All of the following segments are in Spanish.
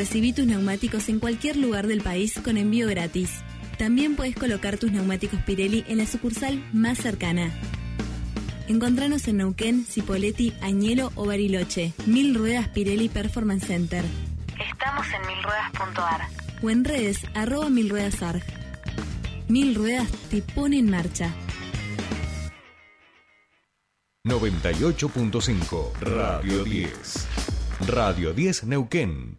Recibí tus neumáticos en cualquier lugar del país con envío gratis. También puedes colocar tus neumáticos Pirelli en la sucursal más cercana. Encontranos en Neuquén, Cipolletti, Añelo o Bariloche. Mil Ruedas Pirelli Performance Center. Estamos en milruedas.ar o en redes arroba milruedasarg. Mil Ruedas te pone en marcha. 98.5 Radio 10. Radio 10 Neuquén.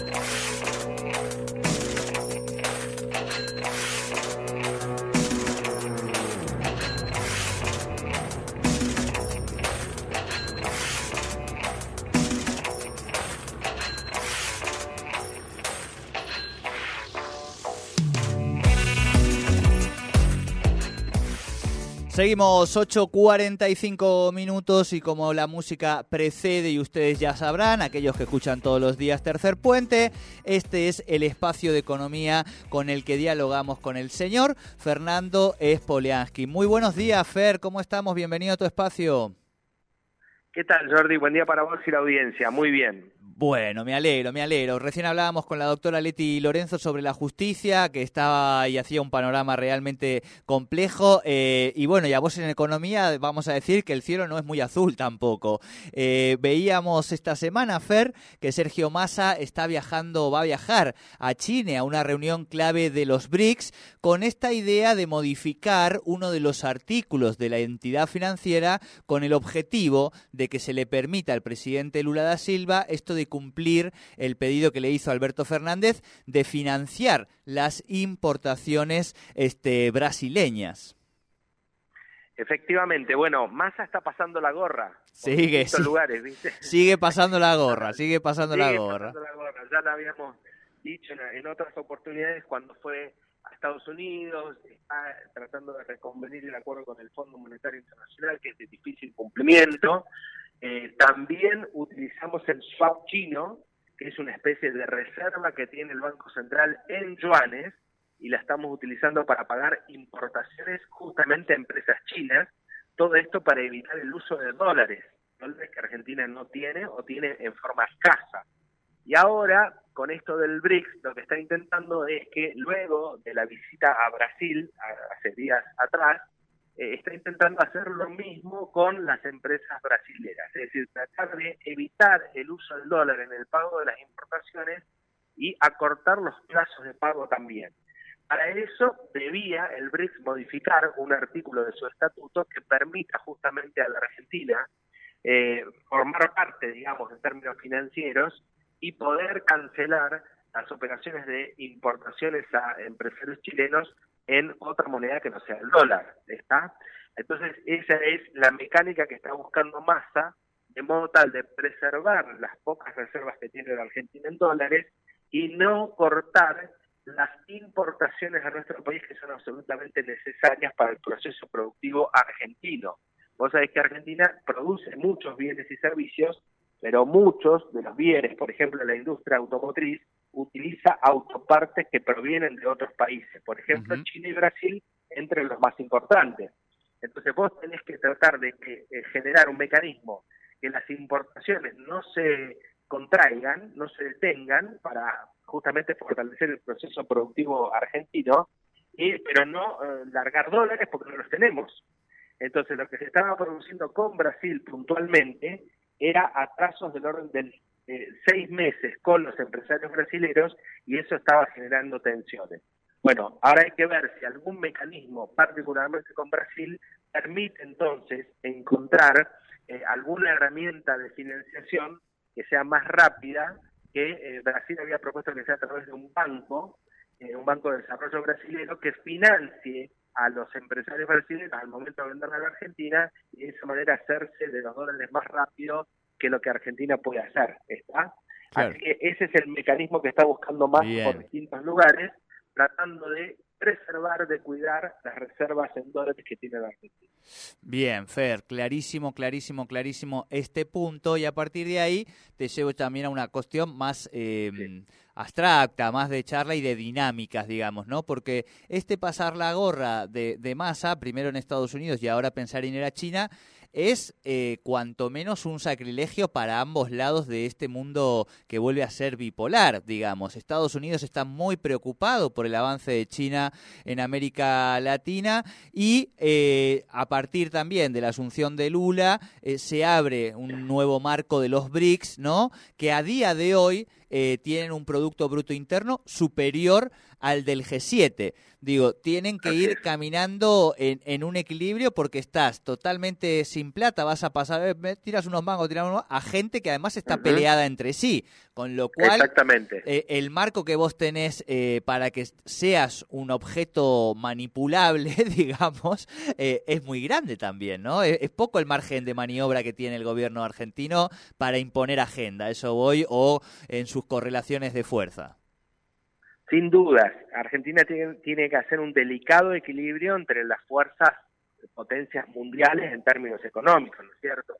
Seguimos 8.45 minutos y como la música precede y ustedes ya sabrán, aquellos que escuchan todos los días Tercer Puente, este es el espacio de economía con el que dialogamos con el señor Fernando Espoliansky. Muy buenos días, Fer, ¿cómo estamos? Bienvenido a tu espacio. ¿Qué tal, Jordi? Buen día para vos y la audiencia. Muy bien. Bueno, me alegro, me alegro. Recién hablábamos con la doctora Leti Lorenzo sobre la justicia, que estaba y hacía un panorama realmente complejo. Eh, y bueno, ya vos en economía vamos a decir que el cielo no es muy azul tampoco. Eh, veíamos esta semana, Fer, que Sergio Massa está viajando, va a viajar a China a una reunión clave de los BRICS con esta idea de modificar uno de los artículos de la entidad financiera con el objetivo de que se le permita al presidente Lula da Silva esto de cumplir el pedido que le hizo Alberto Fernández de financiar las importaciones este, brasileñas. Efectivamente, bueno, Massa está pasando la gorra. Sigue, sí, lugares, sigue pasando la gorra, sigue pasando la gorra. Ya lo habíamos dicho en, otras oportunidades cuando fue a Estados Unidos, está tratando de reconvenir el acuerdo con el Fondo Monetario Internacional, que es de difícil cumplimiento. Eh, también utilizamos el swap chino, que es una especie de reserva que tiene el Banco Central en yuanes, y la estamos utilizando para pagar importaciones justamente a empresas chinas, todo esto para evitar el uso de dólares, dólares que Argentina no tiene o tiene en forma escasa. Y ahora, con esto del BRICS, lo que está intentando es que luego de la visita a Brasil, hace días atrás, eh, está intentando hacer lo mismo con las empresas brasileras, es decir, tratar de evitar el uso del dólar en el pago de las importaciones y acortar los plazos de pago también. Para eso debía el BRICS modificar un artículo de su estatuto que permita justamente a la Argentina eh, formar parte, digamos, en términos financieros y poder cancelar las operaciones de importaciones a empresarios chilenos en otra moneda que no sea el dólar, ¿está? Entonces, esa es la mecánica que está buscando Massa, de modo tal de preservar las pocas reservas que tiene la Argentina en dólares y no cortar las importaciones a nuestro país que son absolutamente necesarias para el proceso productivo argentino. Vos sabés que Argentina produce muchos bienes y servicios, pero muchos de los bienes, por ejemplo la industria automotriz, utiliza autopartes que provienen de otros países, por ejemplo China y Brasil entre los más importantes. Entonces vos tenés que tratar de que, eh, generar un mecanismo que las importaciones no se contraigan, no se detengan para justamente fortalecer el proceso productivo argentino, y, pero no eh, largar dólares porque no los tenemos. Entonces lo que se estaba produciendo con Brasil puntualmente era atrasos del orden del eh, seis meses con los empresarios brasileños y eso estaba generando tensiones. Bueno, ahora hay que ver si algún mecanismo, particularmente con Brasil, permite entonces encontrar eh, alguna herramienta de financiación que sea más rápida que eh, Brasil había propuesto que sea a través de un banco, un banco de desarrollo brasileño que financie a los empresarios brasileños al momento de vender a la Argentina y de esa manera hacerse de los dólares más rápido que lo que Argentina puede hacer, ¿está? Así que ese es el mecanismo que está buscando más por distintos lugares, tratando de preservar, de cuidar las reservas en dólares que tiene la Argentina. Bien, Fer, clarísimo, clarísimo, clarísimo este punto y a partir de ahí te llevo también a una cuestión más eh, abstracta, más de charla y de dinámicas, digamos, ¿no? Porque este pasar la gorra de, de masa, primero en Estados Unidos y ahora pensar en ir a China, es eh, cuanto menos un sacrilegio para ambos lados de este mundo que vuelve a ser bipolar, digamos. Estados Unidos está muy preocupado por el avance de China en América Latina y eh, a partir también de la asunción de Lula eh, se abre un nuevo marco de los BRICS, ¿no? Que a día de hoy tienen un Producto Bruto Interno superior al del G7. Digo, tienen que ir caminando en, en, un equilibrio porque estás totalmente sin plata, vas a pasar, eh, tiras unos mangos, tiras unos a gente que además está peleada entre sí, con lo cual Exactamente. Eh, el marco que vos tenés eh, para que seas un objeto manipulable, digamos, eh, es muy grande también, ¿no? Es, es, poco el margen de maniobra que tiene el gobierno argentino para imponer agenda, eso voy, o en correlaciones de fuerza. Sin dudas, Argentina tiene, tiene, que hacer un delicado equilibrio entre las fuerzas potencias mundiales en términos económicos, ¿no es cierto?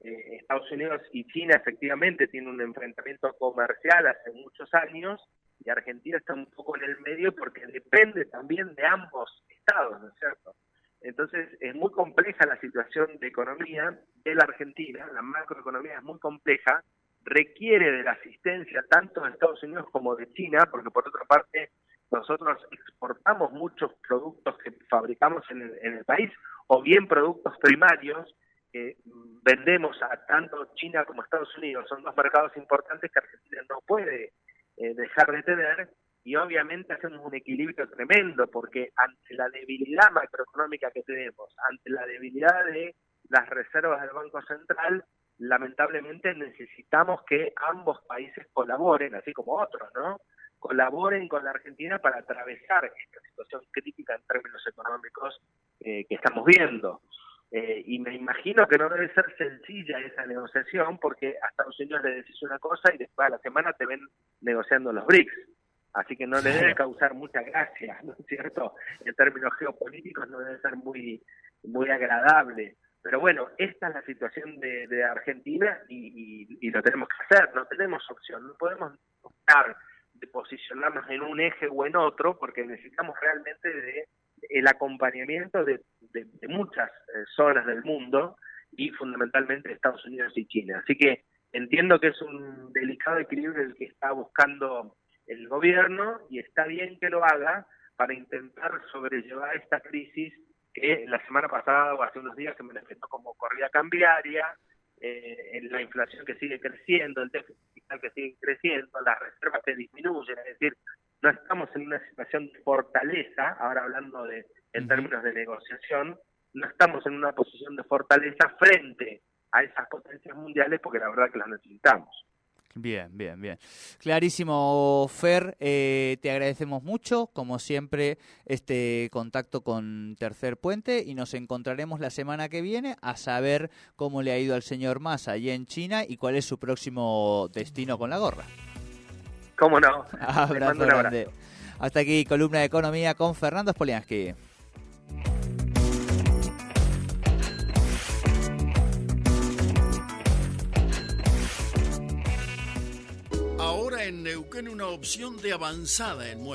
Eh, Estados Unidos y China efectivamente tienen un enfrentamiento comercial hace muchos años y Argentina está un poco en el medio porque depende también de ambos estados, ¿no es cierto? Entonces es muy compleja la situación de economía de la Argentina, la macroeconomía es muy compleja requiere de la asistencia tanto de Estados Unidos como de China, porque por otra parte nosotros exportamos muchos productos que fabricamos en el, país, o bien productos primarios que vendemos a tanto China como Estados Unidos. Son dos mercados importantes que Argentina no puede eh, dejar de tener y obviamente hacemos un equilibrio tremendo porque ante la debilidad macroeconómica que tenemos, ante la debilidad de las reservas del Banco Central, lamentablemente necesitamos que ambos países colaboren, así como otros, ¿no? Colaboren con la Argentina para atravesar esta situación crítica en términos económicos eh, que estamos viendo. Eh, y me imagino que no debe ser sencilla esa negociación porque a Estados Unidos le decís una cosa y después a la semana te ven negociando los BRICS. Así que no le debe causar mucha gracia, ¿no es cierto? En términos geopolíticos no debe ser muy, muy agradable. Pero bueno, esta es la situación de, Argentina y, lo tenemos que hacer, no tenemos opción, no podemos optar de posicionarnos en un eje o en otro porque necesitamos realmente de el acompañamiento de, de, de muchas eh, zonas del mundo y fundamentalmente Estados Unidos y China. Así que entiendo que es un delicado equilibrio el que está buscando el gobierno y está bien que lo haga para intentar sobrellevar esta crisis que la semana pasada o hace unos días se manifestó como corrida cambiaria, eh, la inflación que sigue creciendo, el déficit fiscal que sigue creciendo, las reservas que disminuyen, es decir, no estamos en una situación de fortaleza, ahora hablando de en términos de negociación, no estamos en una posición de fortaleza frente a esas potencias mundiales porque la verdad que las necesitamos. Bien, bien, bien. Clarísimo, Fer, eh, te agradecemos mucho, como siempre, este contacto con Tercer Puente y nos encontraremos la semana que viene a saber cómo le ha ido al señor Massa allí en China y cuál es su próximo destino con la gorra. ¿Cómo no? Abrazo grande. Hasta aquí, columna de economía con Fernando Spoliansky. En Neuquén una opción de avanzada en muebles.